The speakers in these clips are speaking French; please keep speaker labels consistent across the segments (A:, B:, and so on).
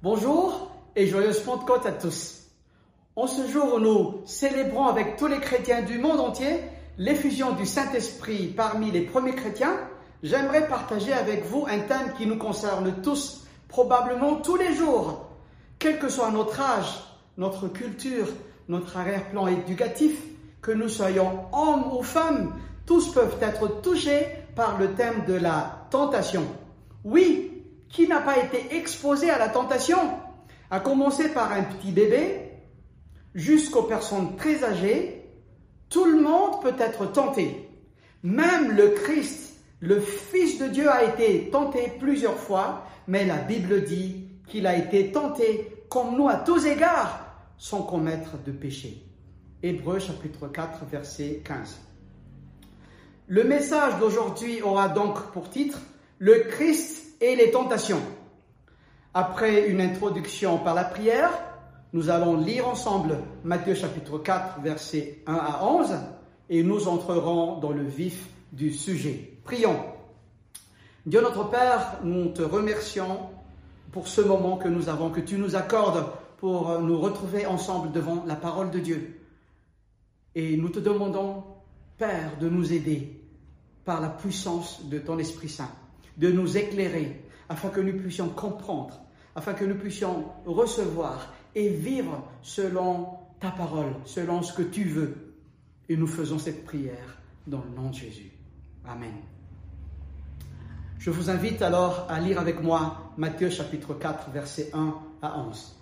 A: Bonjour et joyeuse Pentecôte à tous. En ce jour où nous célébrons avec tous les chrétiens du monde entier l'effusion du Saint-Esprit parmi les premiers chrétiens, j'aimerais partager avec vous un thème qui nous concerne tous, probablement tous les jours, quel que soit notre âge, notre culture, notre arrière-plan éducatif, que nous soyons hommes ou femmes, tous peuvent être touchés par le thème de la tentation. Oui, qui n'a pas été exposé à la tentation À commencer par un petit bébé jusqu'aux personnes très âgées, tout le monde peut être tenté. Même le Christ, le Fils de Dieu, a été tenté plusieurs fois, mais la Bible dit qu'il a été tenté comme nous à tous égards, sans commettre de péché. Hébreu chapitre 4, verset 15. Le message d'aujourd'hui aura donc pour titre Le Christ et les tentations. Après une introduction par la prière, nous allons lire ensemble Matthieu chapitre 4, versets 1 à 11, et nous entrerons dans le vif du sujet. Prions. Dieu notre Père, nous te remercions pour ce moment que nous avons, que tu nous accordes pour nous retrouver ensemble devant la parole de Dieu. Et nous te demandons, Père, de nous aider par la puissance de ton Esprit Saint, de nous éclairer afin que nous puissions comprendre, afin que nous puissions recevoir et vivre selon ta parole, selon ce que tu veux. Et nous faisons cette prière dans le nom de Jésus. Amen. Je vous invite alors à lire avec moi Matthieu chapitre 4, versets 1 à 11.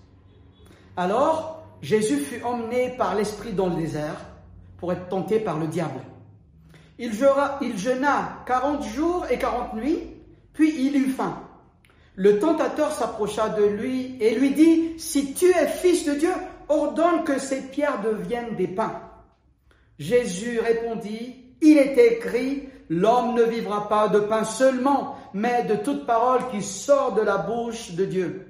A: Alors, Jésus fut emmené par l'Esprit dans le désert pour être tenté par le diable. Il, jeûna, quarante jours et quarante nuits, puis il eut faim. Le tentateur s'approcha de lui et lui dit, Si tu es fils de Dieu, ordonne que ces pierres deviennent des pains. Jésus répondit, Il est écrit, L'homme ne vivra pas de pain seulement, mais de toute parole qui sort de la bouche de Dieu.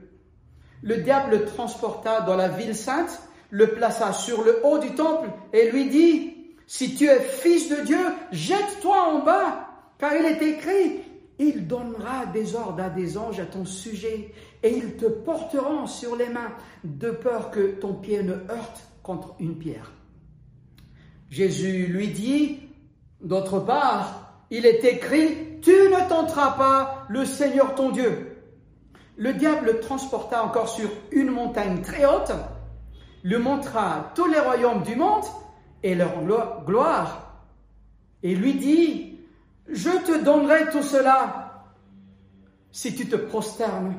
A: Le diable le transporta dans la ville sainte, le plaça sur le haut du temple et lui dit, si tu es fils de Dieu, jette-toi en bas, car il est écrit, il donnera des ordres à des anges à ton sujet, et ils te porteront sur les mains, de peur que ton pied ne heurte contre une pierre. Jésus lui dit, d'autre part, il est écrit, tu ne tenteras pas le Seigneur ton Dieu. Le diable le transporta encore sur une montagne très haute, lui montra tous les royaumes du monde, et leur gloire, et lui dit, je te donnerai tout cela si tu te prosternes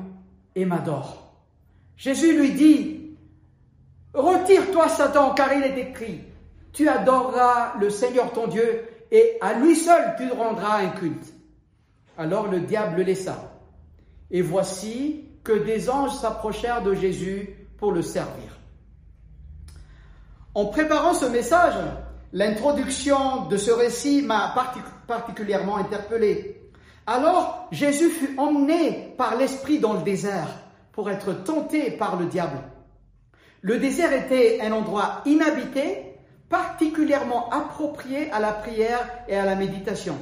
A: et m'adores. Jésus lui dit, retire-toi Satan, car il est écrit, tu adoreras le Seigneur ton Dieu, et à lui seul tu rendras un culte. Alors le diable le laissa. Et voici que des anges s'approchèrent de Jésus pour le servir. En préparant ce message, l'introduction de ce récit m'a particulièrement interpellé. Alors Jésus fut emmené par l'Esprit dans le désert pour être tenté par le diable. Le désert était un endroit inhabité, particulièrement approprié à la prière et à la méditation.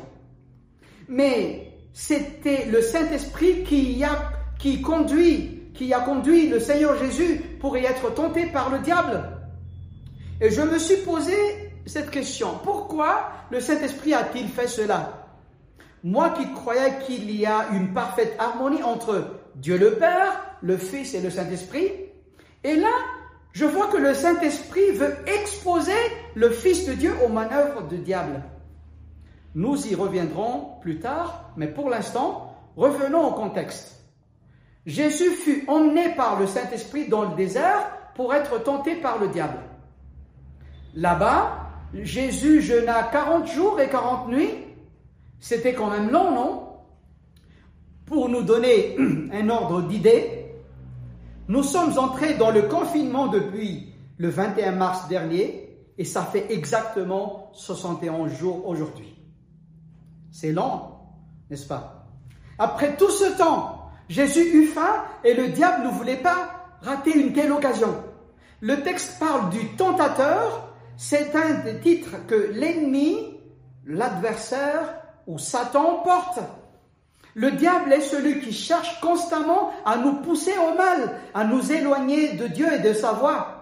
A: Mais c'était le Saint-Esprit qui, a, qui conduit, qui a conduit le Seigneur Jésus pour y être tenté par le diable. Et je me suis posé cette question. Pourquoi le Saint-Esprit a-t-il fait cela? Moi qui croyais qu'il y a une parfaite harmonie entre Dieu le Père, le Fils et le Saint-Esprit, et là, je vois que le Saint-Esprit veut exposer le Fils de Dieu aux manœuvres du diable. Nous y reviendrons plus tard, mais pour l'instant, revenons au contexte. Jésus fut emmené par le Saint-Esprit dans le désert pour être tenté par le diable. Là-bas, Jésus jeûna 40 jours et 40 nuits. C'était quand même long, non? Pour nous donner un ordre d'idée, nous sommes entrés dans le confinement depuis le 21 mars dernier et ça fait exactement 71 jours aujourd'hui. C'est long, n'est-ce pas? Après tout ce temps, Jésus eut faim et le diable ne voulait pas rater une telle occasion. Le texte parle du tentateur c'est un des titres que l'ennemi, l'adversaire ou Satan porte. Le diable est celui qui cherche constamment à nous pousser au mal, à nous éloigner de Dieu et de sa voie.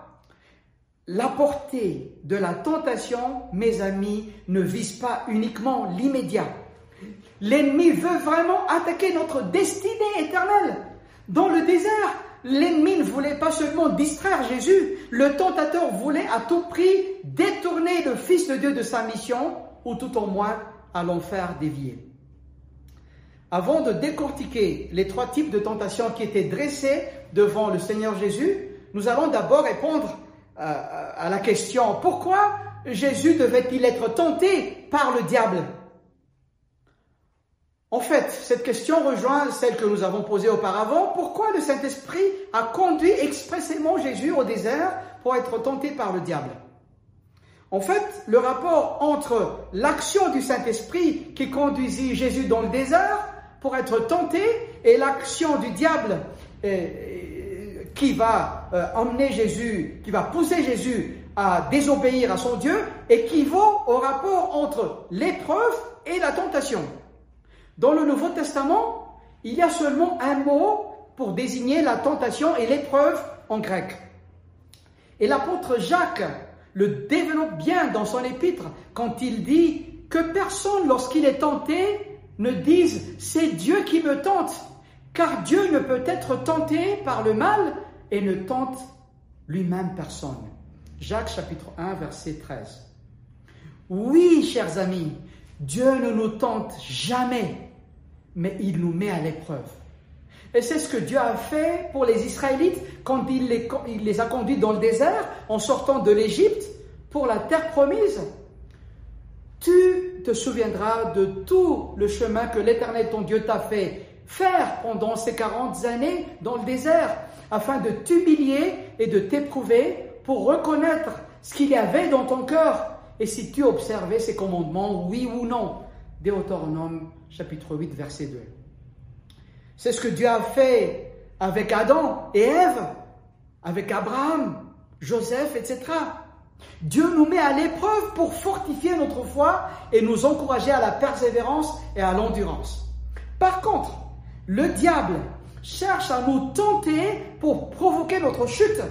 A: La portée de la tentation, mes amis, ne vise pas uniquement l'immédiat. L'ennemi veut vraiment attaquer notre destinée éternelle. Dans le désert, l'ennemi ne voulait pas seulement distraire Jésus, le tentateur voulait à tout prix détourner le Fils de Dieu de sa mission, ou tout au moins à l'en faire dévier. Avant de décortiquer les trois types de tentations qui étaient dressés devant le Seigneur Jésus, nous allons d'abord répondre euh, à la question pourquoi Jésus devait-il être tenté par le diable? En fait, cette question rejoint celle que nous avons posée auparavant. Pourquoi le Saint-Esprit a conduit expressément Jésus au désert pour être tenté par le diable? En fait, le rapport entre l'action du Saint-Esprit qui conduisit Jésus dans le désert pour être tenté et l'action du diable euh, euh, qui va euh, emmener Jésus, qui va pousser Jésus à désobéir à son Dieu équivaut au rapport entre l'épreuve et la tentation. Dans le Nouveau Testament, il y a seulement un mot pour désigner la tentation et l'épreuve en grec. Et l'apôtre Jacques le développe bien dans son épître quand il dit que personne, lorsqu'il est tenté, ne dise c'est Dieu qui me tente, car Dieu ne peut être tenté par le mal et ne tente lui-même personne. Jacques chapitre 1 verset 13. Oui, chers amis, Dieu ne nous tente jamais, mais il nous met à l'épreuve. Et c'est ce que Dieu a fait pour les Israélites quand il les, a conduits dans le désert en sortant de l'Égypte pour la terre promise. Tu te souviendras de tout le chemin que l'Éternel ton Dieu t'a fait faire pendant ces 40 années dans le désert, afin de t'humilier et de t'éprouver pour reconnaître ce qu'il y avait dans ton cœur et si tu observais ses commandements, oui ou non. Deutéronome chapitre 8, verset 2. C'est ce que Dieu a fait avec Adam et Ève, avec Abraham, Joseph, etc. Dieu nous met à l'épreuve pour fortifier notre foi et nous encourager à la persévérance et à l'endurance. Par contre, le diable cherche à nous tenter pour provoquer notre chute,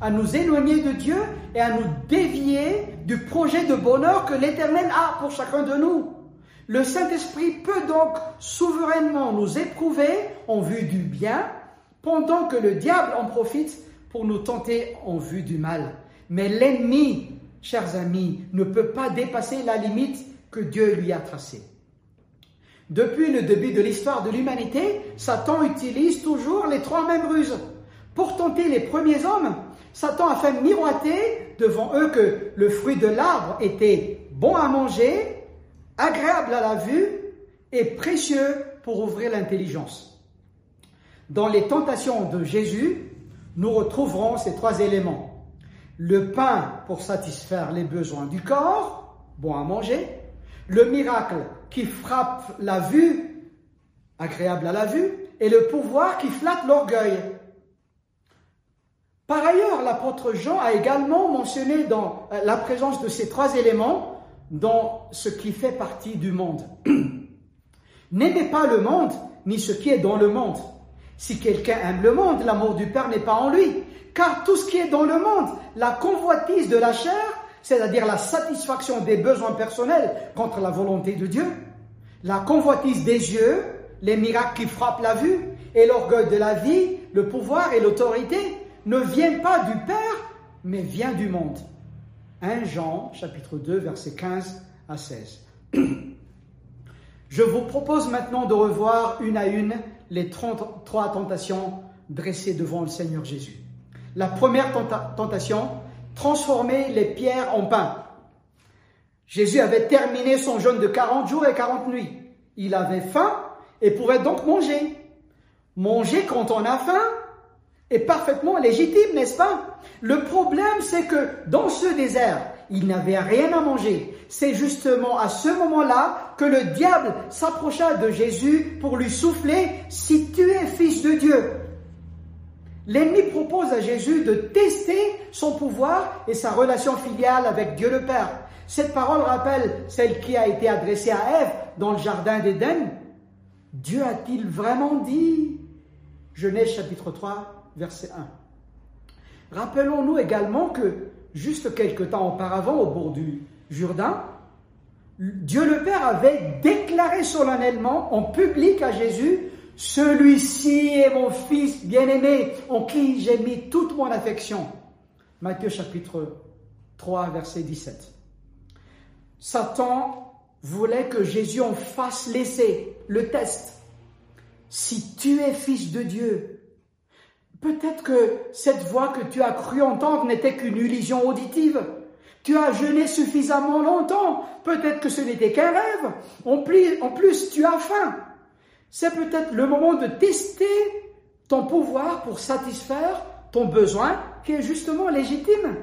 A: à nous éloigner de Dieu et à nous dévier du projet de bonheur que l'Éternel a pour chacun de nous. Le Saint-Esprit peut donc souverainement nous éprouver en vue du bien, pendant que le diable en profite pour nous tenter en vue du mal. Mais l'ennemi, chers amis, ne peut pas dépasser la limite que Dieu lui a tracée. Depuis le début de l'histoire de l'humanité, Satan utilise toujours les trois mêmes ruses. Pour tenter les premiers hommes, Satan a fait miroiter devant eux que le fruit de l'arbre était bon à manger, agréable à la vue et précieux pour ouvrir l'intelligence. Dans les tentations de Jésus, nous retrouverons ces trois éléments le pain pour satisfaire les besoins du corps, bon à manger, le miracle qui frappe la vue, agréable à la vue, et le pouvoir qui flatte l'orgueil. Par ailleurs, l'apôtre Jean a également mentionné dans euh, la présence de ces trois éléments dans ce qui fait partie du monde. N'aimez pas le monde, ni ce qui est dans le monde. Si quelqu'un aime le monde, l'amour du Père n'est pas en lui. Car tout ce qui est dans le monde, la convoitise de la chair, c'est-à-dire la satisfaction des besoins personnels contre la volonté de Dieu, la convoitise des yeux, les miracles qui frappent la vue, et l'orgueil de la vie, le pouvoir et l'autorité, ne viennent pas du Père, mais viennent du monde. 1 Jean chapitre 2 verset 15 à 16. Je vous propose maintenant de revoir une à une les 33 tentations dressées devant le Seigneur Jésus. La première tentation, transformer les pierres en pain. Jésus avait terminé son jeûne de 40 jours et 40 nuits. Il avait faim et pouvait donc manger. Manger quand on a faim est parfaitement légitime, n'est-ce pas? Le problème, c'est que dans ce désert, il n'avait rien à manger. C'est justement à ce moment-là que le diable s'approcha de Jésus pour lui souffler, si tu es fils de Dieu, L'ennemi propose à Jésus de tester son pouvoir et sa relation filiale avec Dieu le Père. Cette parole rappelle celle qui a été adressée à Ève dans le jardin d'Éden. Dieu a-t-il vraiment dit Genèse chapitre 3, verset 1. Rappelons-nous également que juste quelque temps auparavant, au bord du Jourdain, Dieu le Père avait déclaré solennellement en public à Jésus, celui-ci est mon fils bien-aimé en qui j'ai mis toute mon affection. Matthieu chapitre 3, verset 17. Satan voulait que Jésus en fasse l'essai, le test. Si tu es fils de Dieu, peut-être que cette voix que tu as cru entendre n'était qu'une illusion auditive. Tu as jeûné suffisamment longtemps, peut-être que ce n'était qu'un rêve. En plus, tu as faim. C'est peut-être le moment de tester ton pouvoir pour satisfaire ton besoin qui est justement légitime.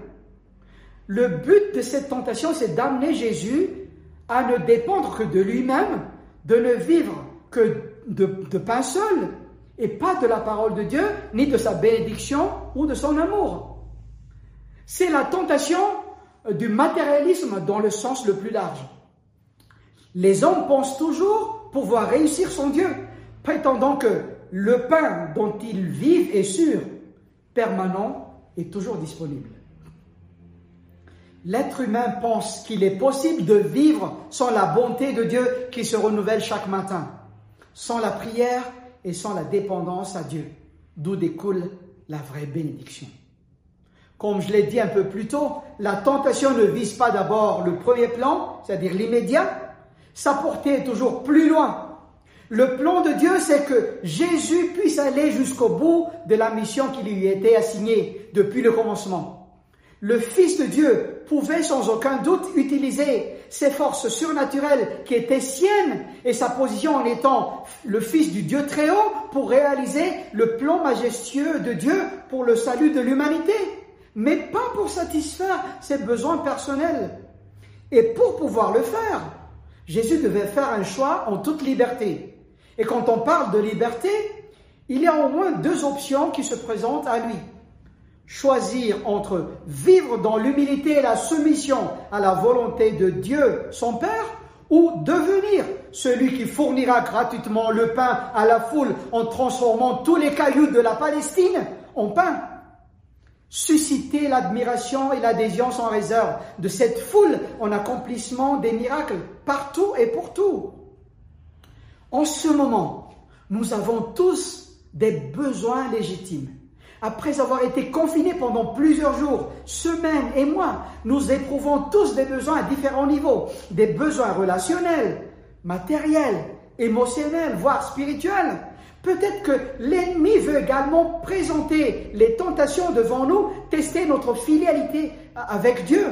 A: Le but de cette tentation, c'est d'amener Jésus à ne dépendre que de lui-même, de ne vivre que de, pain seul, et pas de la parole de Dieu, ni de sa bénédiction ou de son amour. C'est la tentation du matérialisme dans le sens le plus large. Les hommes pensent toujours pouvoir réussir son Dieu, prétendant que le pain dont ils vivent est sûr, permanent et toujours disponible. L'être humain pense qu'il est possible de vivre sans la bonté de Dieu qui se renouvelle chaque matin, sans la prière et sans la dépendance à Dieu, d'où découle la vraie bénédiction. Comme je l'ai dit un peu plus tôt, la tentation ne vise pas d'abord le premier plan, c'est-à-dire l'immédiat, sa portée est toujours plus loin. Le plan de Dieu, c'est que Jésus puisse aller jusqu'au bout de la mission qui lui était assignée depuis le commencement. Le Fils de Dieu pouvait sans aucun doute utiliser ses forces surnaturelles qui étaient siennes et sa position en étant le Fils du Dieu très haut pour réaliser le plan majestueux de Dieu pour le salut de l'humanité, mais pas pour satisfaire ses besoins personnels. Et pour pouvoir le faire, Jésus devait faire un choix en toute liberté. Et quand on parle de liberté, il y a au moins deux options qui se présentent à lui choisir entre vivre dans l'humilité et la soumission à la volonté de Dieu, son Père, ou devenir celui qui fournira gratuitement le pain à la foule en transformant tous les cailloux de la Palestine en pain. Susciter l'admiration et l'adhésion sans réserve de cette foule en accomplissement des miracles partout et pour tout. En ce moment, nous avons tous des besoins légitimes après avoir été confinés pendant plusieurs jours, semaines et mois, nous éprouvons tous des besoins à différents niveaux, des besoins relationnels, matériels, émotionnels, voire spirituels. Peut-être que l'ennemi veut également présenter les tentations devant nous, tester notre fidélité avec Dieu.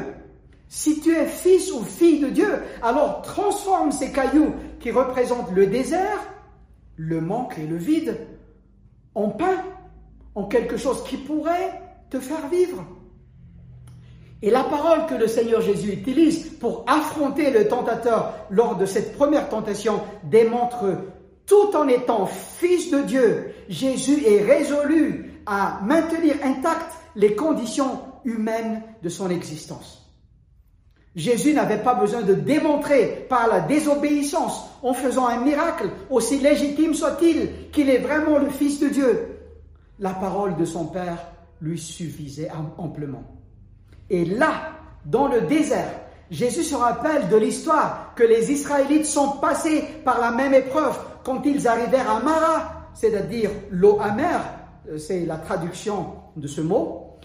A: Si tu es fils ou fille de Dieu, alors transforme ces cailloux qui représentent le désert, le manque et le vide en pain en quelque chose qui pourrait te faire vivre. Et la parole que le Seigneur Jésus utilise pour affronter le tentateur lors de cette première tentation démontre tout en étant fils de Dieu, Jésus est résolu à maintenir intactes les conditions humaines de son existence. Jésus n'avait pas besoin de démontrer par la désobéissance, en faisant un miracle, aussi légitime soit-il, qu'il est vraiment le Fils de Dieu la parole de son Père lui suffisait amplement. Et là, dans le désert, Jésus se rappelle de l'histoire que les Israélites sont passés par la même épreuve quand ils arrivèrent à Mara, c'est-à-dire l'eau amère, euh, c'est la traduction de ce mot.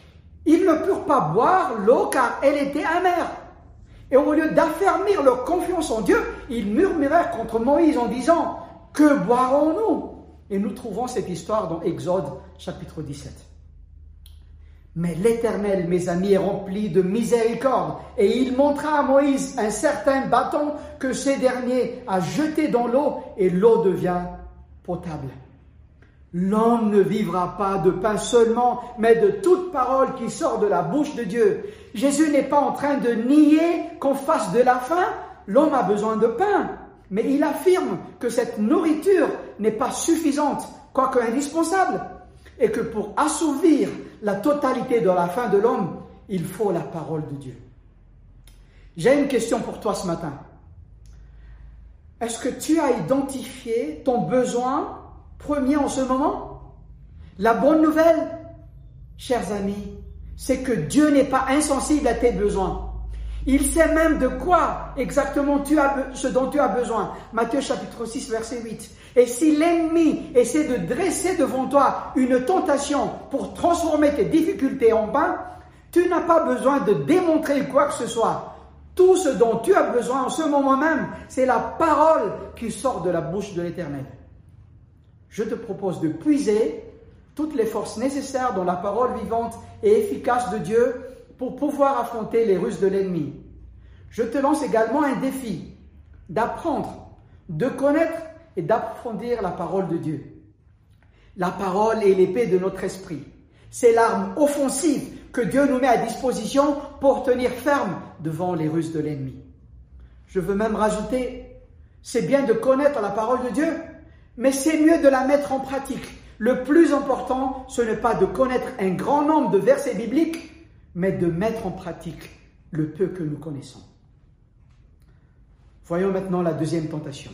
A: Ils ne purent pas boire l'eau car elle était amère. Et au lieu d'affermir leur confiance en Dieu, ils murmurèrent contre Moïse en disant, Que boirons-nous? Et nous trouvons cette histoire dans Exode chapitre 17. Mais l'Éternel, mes amis, est rempli de miséricorde, et il montra à Moïse un certain bâton que ces derniers a jeté dans l'eau, et l'eau devient potable. L'homme ne vivra pas de pain seulement, mais de toute parole qui sort de la bouche de Dieu. Jésus n'est pas en train de nier qu'en face de la faim, l'homme a besoin de pain. Mais il affirme que cette nourriture n'est pas suffisante, quoique indispensable, et que pour assouvir la totalité de la faim de l'homme, il faut la parole de Dieu. J'ai une question pour toi ce matin. Est-ce que tu as identifié ton besoin premier en ce moment? La bonne nouvelle, chers amis, c'est que Dieu n'est pas insensible à tes besoins. Il sait même de quoi exactement tu as, ce dont tu as besoin. Matthieu chapitre 6 verset 8. Et si l'ennemi essaie de dresser devant toi une tentation pour transformer tes difficultés en pain, tu n'as pas besoin de démontrer quoi que ce soit. Tout ce dont tu as besoin en ce moment même, c'est la parole qui sort de la bouche de l'Éternel. Je te propose de puiser toutes les forces nécessaires dans la parole vivante et efficace de Dieu pour pouvoir affronter les ruses de l'ennemi. Je te lance également un défi d'apprendre, de connaître et d'approfondir la parole de Dieu. La parole est l'épée de notre esprit. C'est l'arme offensive que Dieu nous met à disposition pour tenir ferme devant les ruses de l'ennemi. Je veux même rajouter, c'est bien de connaître la parole de Dieu, mais c'est mieux de la mettre en pratique. Le plus important, ce n'est pas de connaître un grand nombre de versets bibliques, mais de mettre en pratique le peu que nous connaissons. Voyons maintenant la deuxième tentation.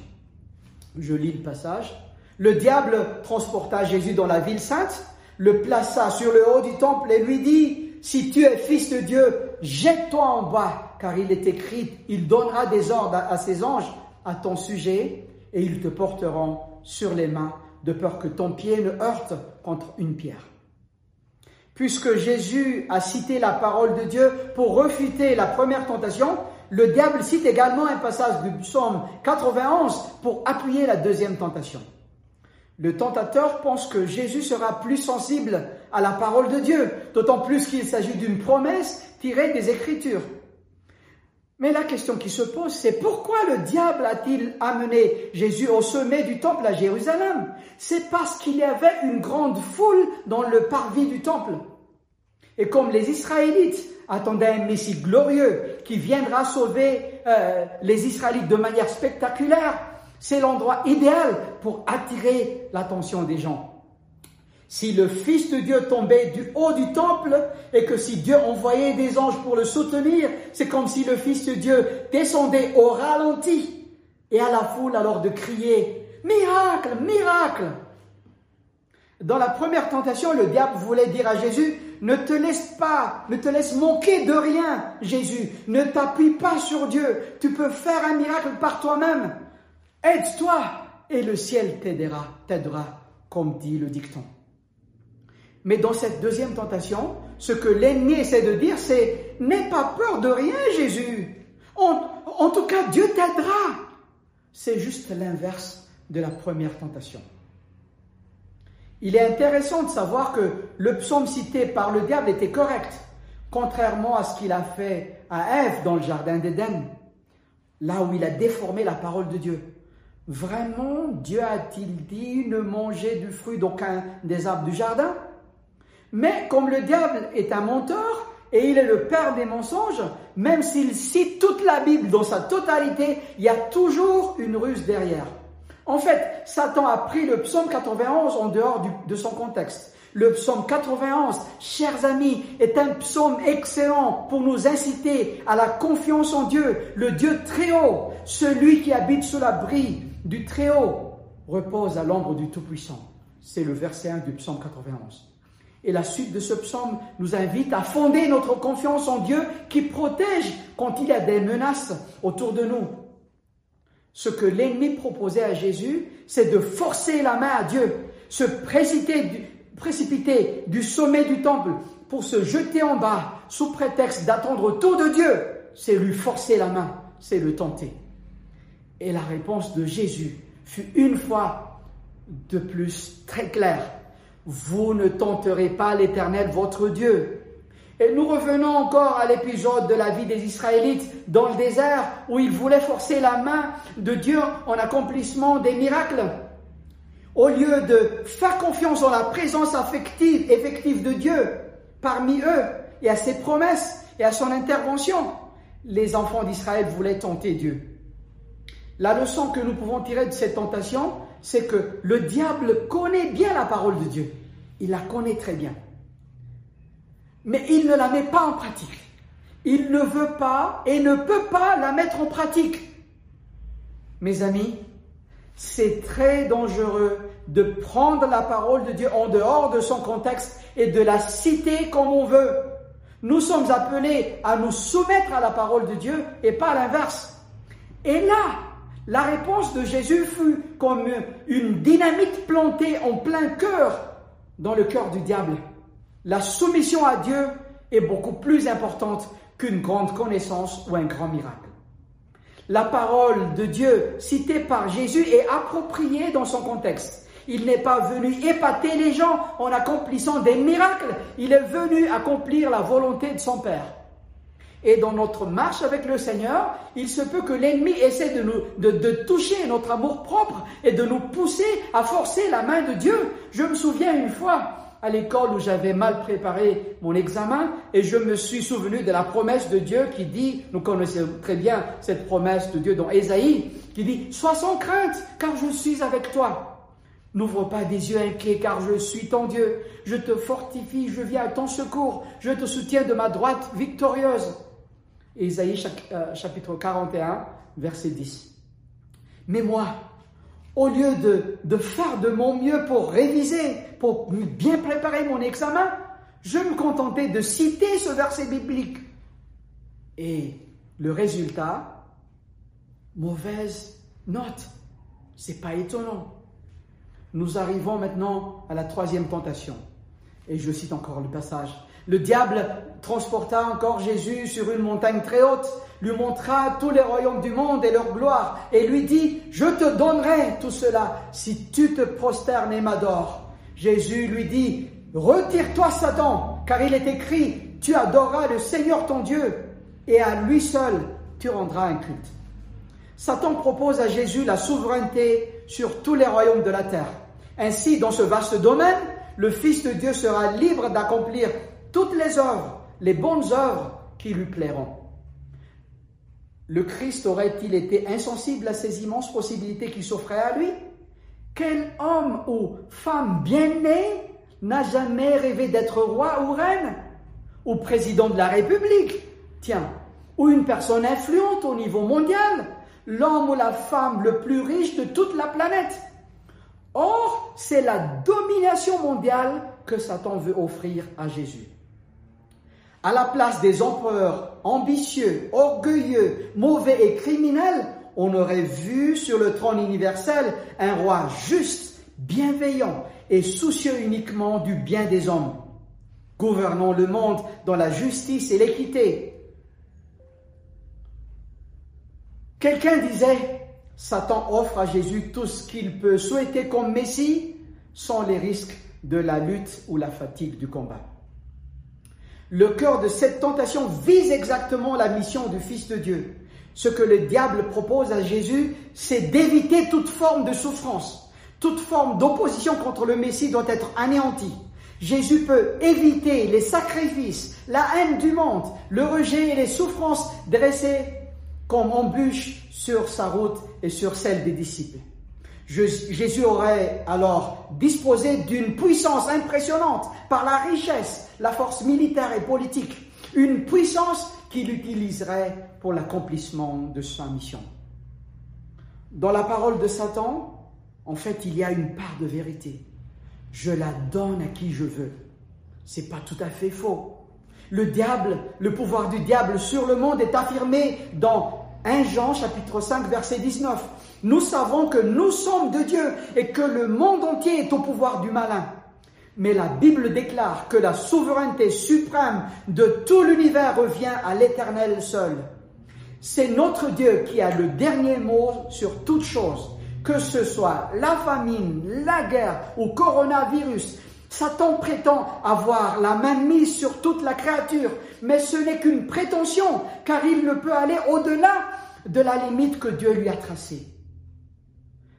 A: Je lis le passage. Le diable transporta Jésus dans la ville sainte, le plaça sur le haut du temple et lui dit, si tu es fils de Dieu, jette-toi en bas, car il est écrit, il donnera des ordres à ses anges à ton sujet, et ils te porteront sur les mains, de peur que ton pied ne heurte contre une pierre. Puisque Jésus a cité la parole de Dieu pour refuter la première tentation, le diable cite également un passage du psaume 91 pour appuyer la deuxième tentation. Le tentateur pense que Jésus sera plus sensible à la parole de Dieu, d'autant plus qu'il s'agit d'une promesse tirée des Écritures. Mais la question qui se pose, c'est pourquoi le diable a-t-il amené Jésus au sommet du temple à Jérusalem? C'est parce qu'il y avait une grande foule dans le parvis du temple. Et comme les Israélites attendaient un Messie glorieux qui viendra sauver euh, les Israélites de manière spectaculaire, c'est l'endroit idéal pour attirer l'attention des gens. Si le Fils de Dieu tombait du haut du temple et que si Dieu envoyait des anges pour le soutenir, c'est comme si le Fils de Dieu descendait au ralenti et à la foule alors de crier Miracle, miracle Dans la première tentation, le diable voulait dire à Jésus Ne te laisse pas, ne te laisse manquer de rien, Jésus. Ne t'appuie pas sur Dieu. Tu peux faire un miracle par toi-même. Aide-toi et le ciel t'aidera, t'aidera, comme dit le dicton. Mais dans cette deuxième tentation, ce que l'ennemi essaie de dire, c'est N'aie pas peur de rien, Jésus. En, tout cas, Dieu t'aidera. C'est juste l'inverse de la première tentation. Il est intéressant de savoir que le psaume cité par le diable était correct, contrairement à ce qu'il a fait à Ève dans le jardin d'Éden, là où il a déformé la parole de Dieu. Vraiment, Dieu a-t-il dit ne mangez du fruit d'aucun des arbres du jardin? Mais comme le diable est un menteur et il est le père des mensonges, même s'il cite toute la Bible dans sa totalité, il y a toujours une ruse derrière. En fait, Satan a pris le psaume 91 en dehors de son contexte. Le psaume 91, chers amis, est un psaume excellent pour nous inciter à la confiance en Dieu, le Dieu très haut, celui qui habite sous l'abri du très haut, repose à l'ombre du Tout-Puissant. C'est le verset 1 du psaume 91. Et la suite de ce psaume nous invite à fonder notre confiance en Dieu qui protège quand il y a des menaces autour de nous. Ce que l'ennemi proposait à Jésus, c'est de forcer la main à Dieu, se précipiter du, sommet du temple pour se jeter en bas sous prétexte d'attendre tout de Dieu. C'est lui forcer la main, c'est le tenter. Et la réponse de Jésus fut une fois de plus très claire vous ne tenterez pas l'Éternel votre Dieu. Et nous revenons encore à l'épisode de la vie des Israélites dans le désert où ils voulaient forcer la main de Dieu en accomplissement des miracles. Au lieu de faire confiance en la présence affective, effective de Dieu parmi eux et à ses promesses et à son intervention, les enfants d'Israël voulaient tenter Dieu. La leçon que nous pouvons tirer de cette tentation, c'est que le diable connaît bien la parole de Dieu. Il la connaît très bien. Mais il ne la met pas en pratique. Il ne veut pas et ne peut pas la mettre en pratique. Mes amis, c'est très dangereux de prendre la parole de Dieu en dehors de son contexte et de la citer comme on veut. Nous sommes appelés à nous soumettre à la parole de Dieu et pas l'inverse. Et là, la réponse de Jésus fut comme une dynamite plantée en plein cœur dans le cœur du diable. La soumission à Dieu est beaucoup plus importante qu'une grande connaissance ou un grand miracle. La parole de Dieu citée par Jésus est appropriée dans son contexte. Il n'est pas venu épater les gens en accomplissant des miracles, il est venu accomplir la volonté de son Père. Et dans notre marche avec le Seigneur, il se peut que l'ennemi essaie de, nous, de, toucher notre amour propre et de nous pousser à forcer la main de Dieu. Je me souviens une fois, à l'école où j'avais mal préparé mon examen et je me suis souvenu de la promesse de Dieu qui dit, nous connaissons très bien cette promesse de Dieu dans Ésaïe, qui dit, sois sans crainte car je suis avec toi. N'ouvre pas des yeux inquiets car je suis ton Dieu. Je te fortifie, je viens à ton secours, je te soutiens de ma droite victorieuse. Ésaïe euh, chapitre 41, verset 10. Mais moi, au lieu de, faire de mon mieux pour réviser, pour bien préparer mon examen, je me contentais de citer ce verset biblique. Et le résultat, mauvaise note. C'est pas étonnant. Nous arrivons maintenant à la troisième tentation. Et je cite encore le passage. Le diable transporta encore Jésus sur une montagne très haute, lui montra tous les royaumes du monde et leur gloire, et lui dit, je te donnerai tout cela si tu te prosternes et m'adores. Jésus lui dit, retire-toi Satan, car il est écrit, tu adoreras le Seigneur ton Dieu, et à lui seul tu rendras un culte. Satan propose à Jésus la souveraineté sur tous les royaumes de la terre. Ainsi, dans ce vaste domaine, le Fils de Dieu sera libre d'accomplir toutes les œuvres, les bonnes œuvres qui lui plairont. Le Christ aurait-il été insensible à ces immenses possibilités qui s'offraient à lui? Quel homme ou femme bien née n'a jamais rêvé d'être roi ou reine? Ou président de la République? Tiens, ou une personne influente au niveau mondial? L'homme ou la femme le plus riche de toute la planète? Or, c'est la domination mondiale que Satan veut offrir à Jésus. À la place des empereurs ambitieux, orgueilleux, mauvais et criminels, on aurait vu sur le trône universel un roi juste, bienveillant et soucieux uniquement du bien des hommes, gouvernant le monde dans la justice et l'équité. Quelqu'un disait, Satan offre à Jésus tout ce qu'il peut souhaiter comme Messie sans les risques de la lutte ou la fatigue du combat. Le cœur de cette tentation vise exactement la mission du Fils de Dieu. Ce que le diable propose à Jésus, c'est d'éviter toute forme de souffrance. Toute forme d'opposition contre le Messie doit être anéantie. Jésus peut éviter les sacrifices, la haine du monde, le rejet et les souffrances dressées comme embûches sur sa route et sur celle des disciples. Jésus aurait alors disposé d'une puissance impressionnante par la richesse, la force militaire et politique, une puissance qu'il utiliserait pour l'accomplissement de sa mission. Dans la parole de Satan, en fait, il y a une part de vérité. Je la donne à qui je veux. C'est pas tout à fait faux. Le diable, le pouvoir du diable sur le monde est affirmé dans 1 Jean chapitre 5 verset 19. Nous savons que nous sommes de Dieu et que le monde entier est au pouvoir du malin. Mais la Bible déclare que la souveraineté suprême de tout l'univers revient à l'Éternel seul. C'est notre Dieu qui a le dernier mot sur toute chose, que ce soit la famine, la guerre ou coronavirus. Satan prétend avoir la main mise sur toute la créature, mais ce n'est qu'une prétention, car il ne peut aller au-delà de la limite que Dieu lui a tracée.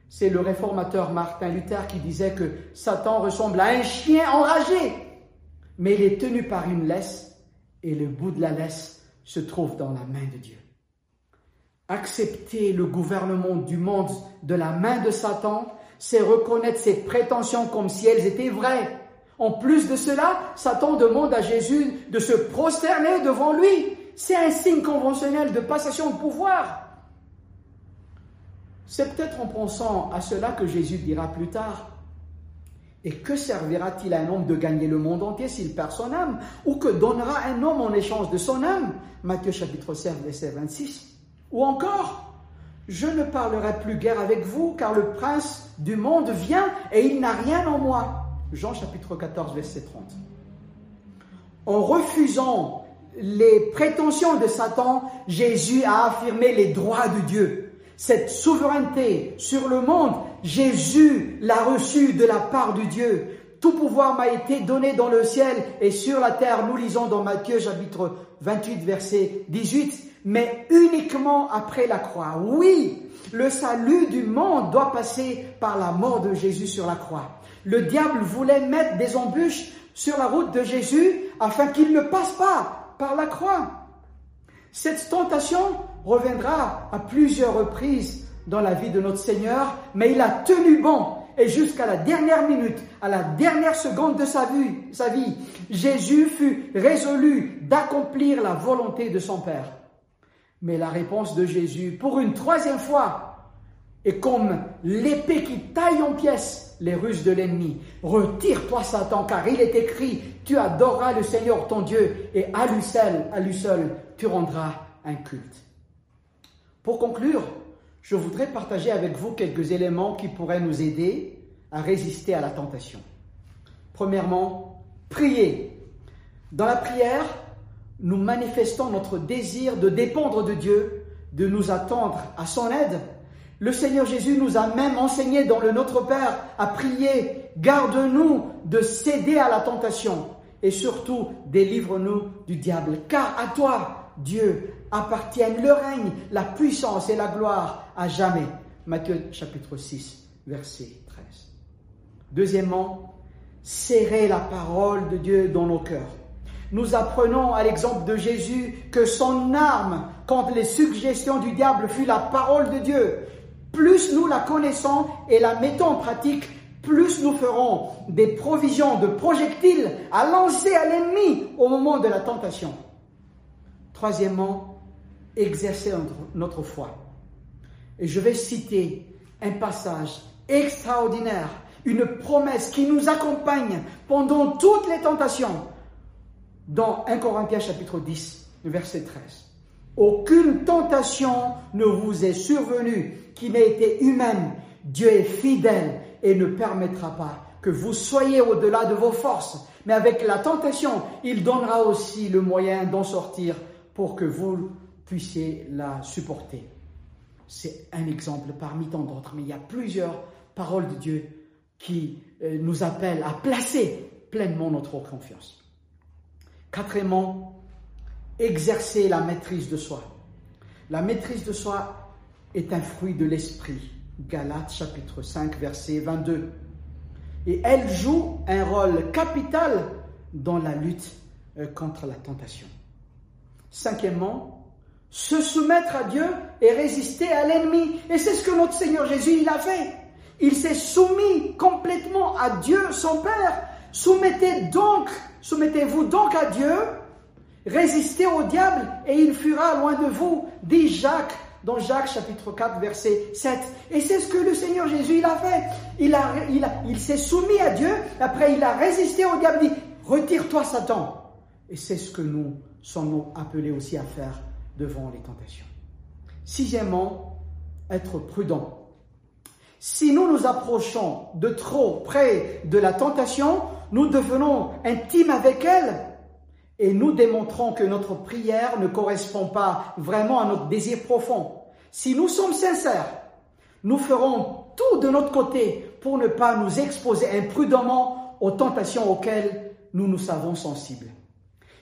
A: C'est le réformateur Martin Luther qui disait que Satan ressemble à un chien enragé, mais il est tenu par une laisse et le bout de la laisse se trouve dans la main de Dieu. Accepter le gouvernement du monde de la main de Satan, c'est reconnaître ses prétentions comme si elles étaient vraies. En plus de cela, Satan demande à Jésus de se prosterner devant lui. C'est un signe conventionnel de passation de pouvoir. C'est peut-être en pensant à cela que Jésus dira plus tard, et que servira-t-il à un homme de gagner le monde entier s'il perd son âme Ou que donnera un homme en échange de son âme Matthieu chapitre 7, verset 26. Ou encore, je ne parlerai plus guère avec vous, car le prince du monde vient et il n'a rien en moi. Jean chapitre 14, verset 30. En refusant les prétentions de Satan, Jésus a affirmé les droits de Dieu. Cette souveraineté sur le monde, Jésus l'a reçue de la part de Dieu. Tout pouvoir m'a été donné dans le ciel et sur la terre. Nous lisons dans Matthieu chapitre 28 verset 18, mais uniquement après la croix. Oui, le salut du monde doit passer par la mort de Jésus sur la croix. Le diable voulait mettre des embûches sur la route de Jésus afin qu'il ne passe pas par la croix. Cette tentation reviendra à plusieurs reprises dans la vie de notre Seigneur, mais il a tenu bon et jusqu'à la dernière minute, à la dernière seconde de sa vie, Jésus fut résolu d'accomplir la volonté de son Père. Mais la réponse de Jésus, pour une troisième fois, est comme l'épée qui taille en pièces les ruses de l'ennemi. Retire-toi, Satan, car il est écrit, tu adoreras le Seigneur ton Dieu, et à lui seul, à lui seul, tu rendras un culte. Pour conclure, je voudrais partager avec vous quelques éléments qui pourraient nous aider à résister à la tentation. Premièrement, prier. Dans la prière, nous manifestons notre désir de dépendre de Dieu, de nous attendre à son aide. Le Seigneur Jésus nous a même enseigné dans le Notre Père à prier, garde-nous de céder à la tentation et surtout délivre-nous du diable. Car à toi, Dieu, appartiennent le règne, la puissance et la gloire à jamais. Matthieu chapitre 6, verset 13. Deuxièmement, serrer la parole de Dieu dans nos cœurs. Nous apprenons à l'exemple de Jésus que son arme contre les suggestions du diable fut la parole de Dieu. Plus nous la connaissons et la mettons en pratique, plus nous ferons des provisions de projectiles à lancer à l'ennemi au moment de la tentation. Troisièmement, exercer notre foi. Et je vais citer un passage extraordinaire, une promesse qui nous accompagne pendant toutes les tentations dans 1 Corinthiens chapitre 10, verset 13. Aucune tentation ne vous est survenue qui n'ait été humaine. Dieu est fidèle et ne permettra pas que vous soyez au-delà de vos forces. Mais avec la tentation, il donnera aussi le moyen d'en sortir pour que vous puissiez la supporter. C'est un exemple parmi tant d'autres, mais il y a plusieurs paroles de Dieu qui euh, nous appellent à placer pleinement notre confiance. Quatrièmement, exercer la maîtrise de soi. La maîtrise de soi est un fruit de l'esprit. Galates chapitre 5 verset 22. Et elle joue un rôle capital dans la lutte euh, contre la tentation. Cinquièmement, se soumettre à Dieu et résister à l'ennemi. Et c'est ce que notre Seigneur Jésus, il a fait. Il s'est soumis complètement à Dieu, son Père. Soumettez donc, soumettez-vous donc à Dieu, résistez au diable et il fuira loin de vous, dit Jacques dans Jacques chapitre 4 verset 7. Et c'est ce que le Seigneur Jésus il a fait. Il, il, a, il s'est soumis à Dieu, après il a résisté au diable, dit, retire-toi Satan. Et c'est ce que nous sommes appelés aussi à faire devant les tentations. Sixièmement, être prudent. Si nous nous approchons de trop près de la tentation, nous devenons intimes avec elle et nous démontrons que notre prière ne correspond pas vraiment à notre désir profond. Si nous sommes sincères, nous ferons tout de notre côté pour ne pas nous exposer imprudemment aux tentations auxquelles nous nous savons sensibles.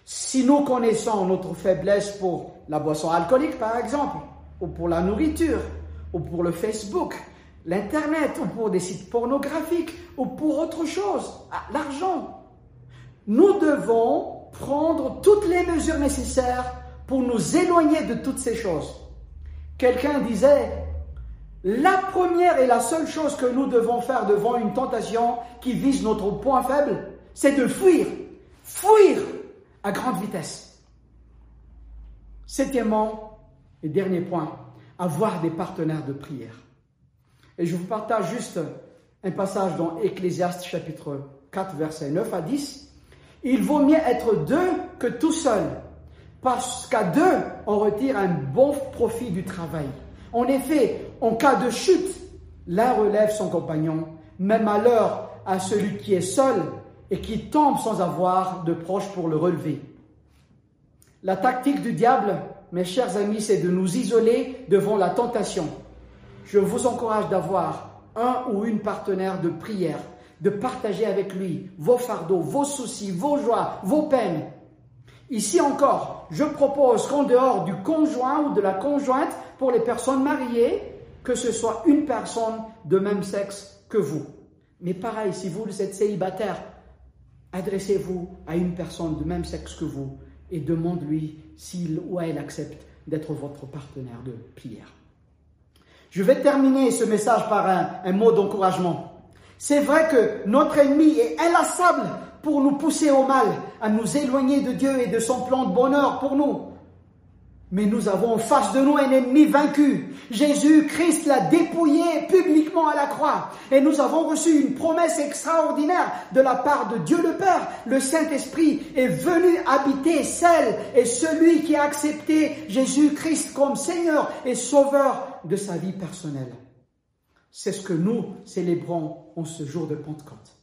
A: Si nous connaissons notre faiblesse pour la boisson alcoolique, par exemple, ou pour la nourriture, ou pour le Facebook, l'Internet, ou pour des sites pornographiques, ou pour autre chose, ah, l'argent, nous devons prendre toutes les mesures nécessaires pour nous éloigner de toutes ces choses. Quelqu'un disait, la première et la seule chose que nous devons faire devant une tentation qui vise notre point faible, c'est de fuir. Fuir à grande vitesse. Septièmement, et dernier point, avoir des partenaires de prière. Et je vous partage juste un passage dans Ecclésiaste chapitre 4, versets 9 à 10. Il vaut mieux être deux que tout seul, parce qu'à deux, on retire un bon profit du travail. En effet, en cas de chute, l'un relève son compagnon, mais malheur à celui qui est seul et qui tombe sans avoir de proche pour le relever. La tactique du diable, mes chers amis, c'est de nous isoler devant la tentation. Je vous encourage d'avoir un ou une partenaire de prière, de partager avec lui vos fardeaux, vos soucis, vos joies, vos peines. Ici encore, je propose qu'en dehors du conjoint ou de la conjointe, pour les personnes mariées, que ce soit une personne de même sexe que vous. Mais pareil, si vous êtes célibataire, adressez-vous à une personne de même sexe que vous et demande-lui s'il ou elle accepte d'être votre partenaire de prière. Je vais terminer ce message par un, mot d'encouragement. C'est vrai que notre ennemi est inlassable pour nous pousser au mal, à nous éloigner de Dieu et de son plan de bonheur pour nous. Mais nous avons en face de nous un ennemi vaincu. Jésus-Christ l'a dépouillé publiquement à la croix. Et nous avons reçu une promesse extraordinaire de la part de Dieu le Père. Le Saint-Esprit est venu habiter celle et celui qui a accepté Jésus-Christ comme Seigneur et Sauveur de sa vie personnelle. C'est ce que nous célébrons en ce jour de Pentecôte.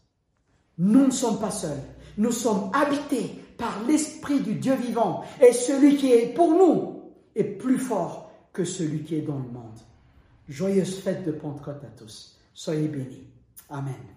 A: Nous ne sommes pas seuls. Nous sommes habités par l'Esprit du Dieu vivant. Et celui qui est pour nous est plus fort que celui qui est dans le monde. Joyeuse fête de Pentecôte à tous. Soyez bénis. Amen.